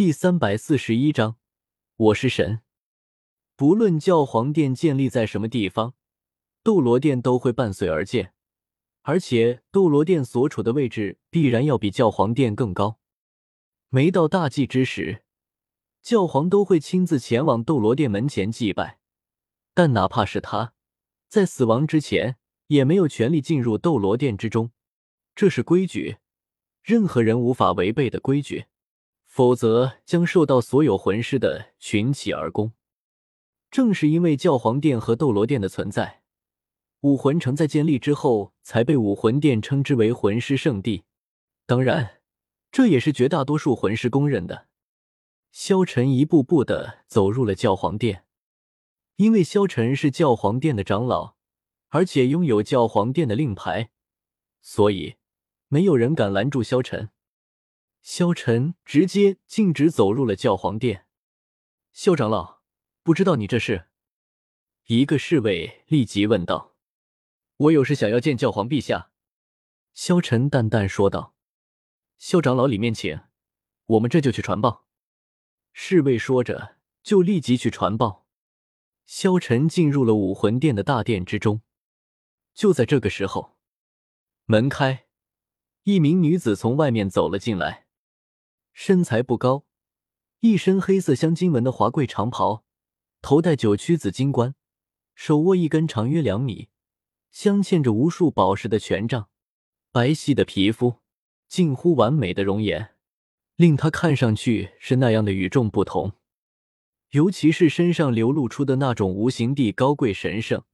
第三百四十一章，我是神。不论教皇殿建立在什么地方，斗罗殿都会伴随而建，而且斗罗殿所处的位置必然要比教皇殿更高。每到大祭之时，教皇都会亲自前往斗罗殿门前祭拜。但哪怕是他，在死亡之前，也没有权利进入斗罗殿之中。这是规矩，任何人无法违背的规矩，否则将受到所有魂师的群起而攻。正是因为教皇殿和斗罗殿的存在，武魂城在建立之后才被武魂殿称之为魂师圣地。当然，这也是绝大多数魂师公认的。萧晨一步步的走入了教皇殿。因为萧晨是教皇殿的长老，而且拥有教皇殿的令牌，所以没有人敢拦住萧晨。萧晨直接径直走入了教皇殿。萧长老，不知道你这是？一个侍卫立即问道。我有事想要见教皇陛下。萧晨淡淡说道。萧长老里面请，我们这就去传报。侍卫说着，就立即去传报。萧晨进入了武魂殿的大殿之中。就在这个时候，门开，一名女子从外面走了进来。身材不高，一身黑色镶金纹的华贵长袍，头戴九曲紫金冠，手握一根长约两米、镶嵌着无数宝石的权杖。白皙的皮肤，近乎完美的容颜，令他看上去是那样的与众不同。尤其是身上流露出的那种无形地高贵神圣，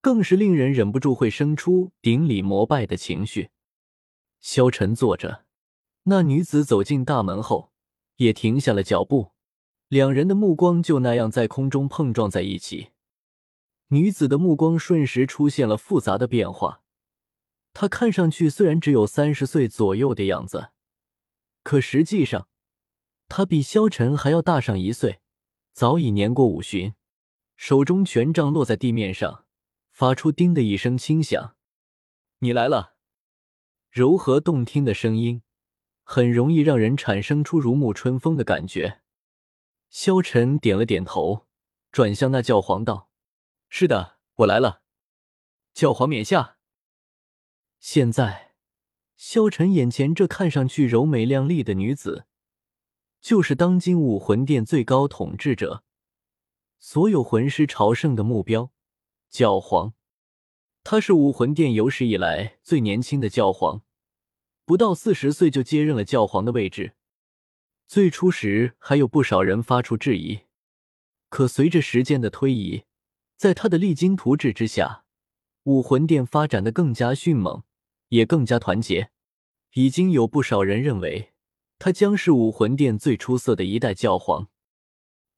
更是令人忍不住会生出顶礼膜拜的情绪。萧晨坐着，那女子走进大门后，也停下了脚步，两人的目光就那样在空中碰撞在一起。女子的目光瞬时出现了复杂的变化，她看上去虽然只有三十岁左右的样子，可实际上，她比萧晨还要大上一岁。早已年过五旬，手中权杖落在地面上，发出“叮”的一声轻响。你来了，柔和动听的声音，很容易让人产生出如沐春风的感觉。萧晨点了点头，转向那教皇道：“是的，我来了。”教皇冕下。现在，萧晨眼前这看上去柔美靓丽的女子。就是当今武魂殿最高统治者，所有魂师朝圣的目标，教皇。他是武魂殿有史以来最年轻的教皇，不到四十岁就接任了教皇的位置。最初时还有不少人发出质疑，可随着时间的推移，在他的励精图治之下，武魂殿发展的更加迅猛，也更加团结。已经有不少人认为。他将是武魂殿最出色的一代教皇。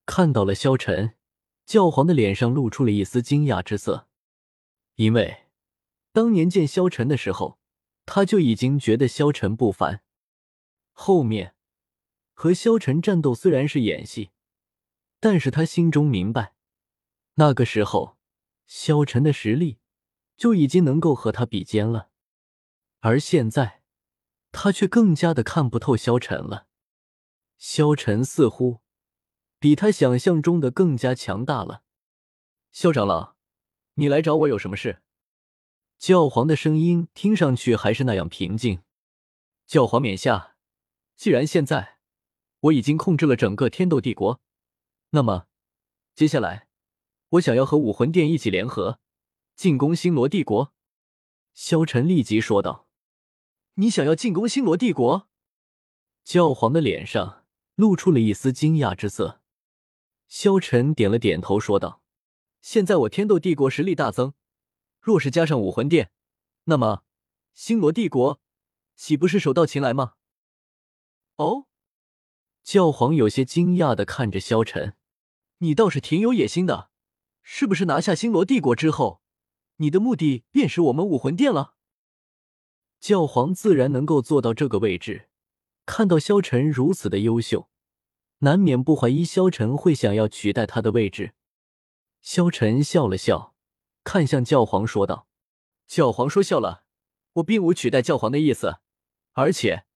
看到了萧晨，教皇的脸上露出了一丝惊讶之色，因为当年见萧晨的时候，他就已经觉得萧晨不凡。后面和萧晨战斗虽然是演戏，但是他心中明白，那个时候萧晨的实力就已经能够和他比肩了，而现在。他却更加的看不透萧晨了，萧晨似乎比他想象中的更加强大了。萧长老，你来找我有什么事？教皇的声音听上去还是那样平静。教皇冕下，既然现在我已经控制了整个天斗帝国，那么接下来我想要和武魂殿一起联合，进攻星罗帝国。萧晨立即说道。你想要进攻星罗帝国？教皇的脸上露出了一丝惊讶之色。萧晨点了点头，说道：“现在我天斗帝国实力大增，若是加上武魂殿，那么星罗帝国岂不是手到擒来吗？”哦，教皇有些惊讶的看着萧晨：“你倒是挺有野心的，是不是拿下星罗帝国之后，你的目的便是我们武魂殿了？”教皇自然能够做到这个位置，看到萧晨如此的优秀，难免不怀疑萧晨会想要取代他的位置。萧晨笑了笑，看向教皇说道：“教皇说笑了，我并无取代教皇的意思，而且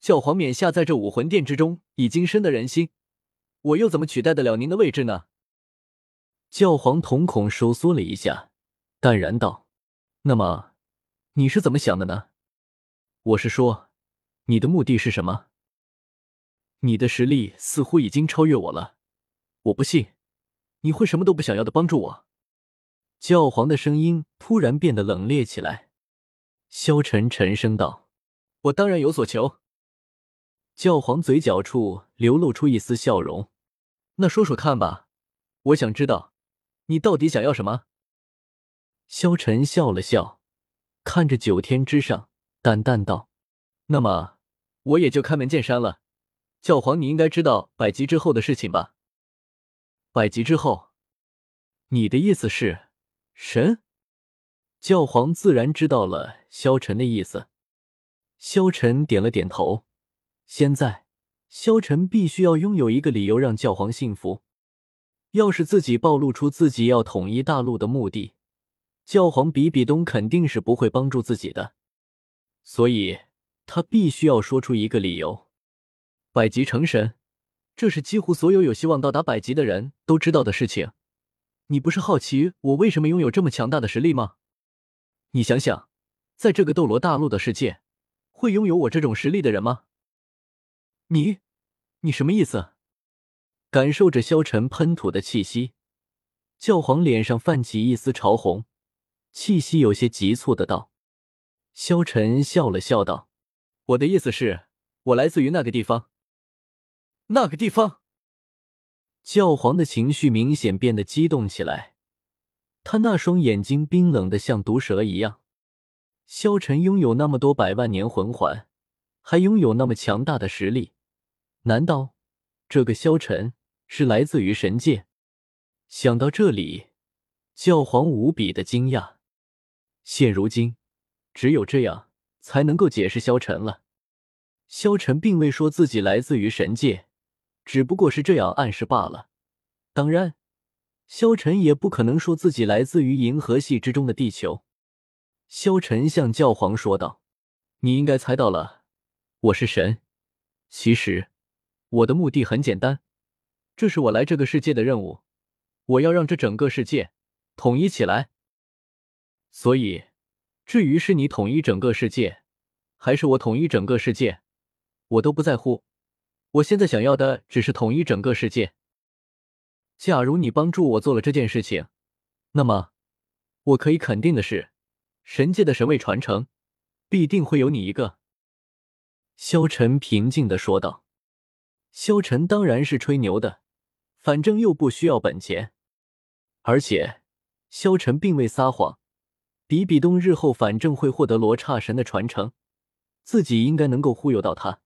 教皇冕下在这武魂殿之中已经深得人心，我又怎么取代得了您的位置呢？教皇瞳孔收缩了一下，淡然道：“那么，你是怎么想的呢？我是说，你的目的是什么？你的实力似乎已经超越我了，我不信你会什么都不想要的帮助我。”教皇的声音突然变得冷冽起来。萧晨沉声道：“我当然有所求。”教皇嘴角处流露出一丝笑容：“那说说看吧，我想知道。”你到底想要什么？萧晨笑了笑，看着九天之上，淡淡道：“那么我也就开门见山了。教皇，你应该知道百级之后的事情吧？百级之后，你的意思是神？”教皇自然知道了萧晨的意思。萧晨点了点头。现在，萧晨必须要拥有一个理由让教皇信服。要是自己暴露出自己要统一大陆的目的，教皇比比东肯定是不会帮助自己的，所以他必须要说出一个理由。百级成神，这是几乎所有有希望到达百级的人都知道的事情。你不是好奇我为什么拥有这么强大的实力吗？你想想，在这个斗罗大陆的世界，会拥有我这种实力的人吗？你，你什么意思？感受着萧晨喷吐的气息，教皇脸上泛起一丝潮红，气息有些急促的道：“萧晨笑了笑道，我的意思是，我来自于那个地方。那个地方。”教皇的情绪明显变得激动起来，他那双眼睛冰冷的像毒蛇一样。萧晨拥有那么多百万年魂环，还拥有那么强大的实力，难道这个萧晨？是来自于神界。想到这里，教皇无比的惊讶。现如今，只有这样才能够解释萧晨了。萧晨并未说自己来自于神界，只不过是这样暗示罢了。当然，萧晨也不可能说自己来自于银河系之中的地球。萧晨向教皇说道：“你应该猜到了，我是神。其实，我的目的很简单。”这是我来这个世界的任务，我要让这整个世界统一起来。所以，至于是你统一整个世界，还是我统一整个世界，我都不在乎。我现在想要的只是统一整个世界。假如你帮助我做了这件事情，那么我可以肯定的是，神界的神位传承必定会有你一个。”萧晨平静的说道。萧晨当然是吹牛的。反正又不需要本钱，而且萧晨并未撒谎。比比东日后反正会获得罗刹神的传承，自己应该能够忽悠到他。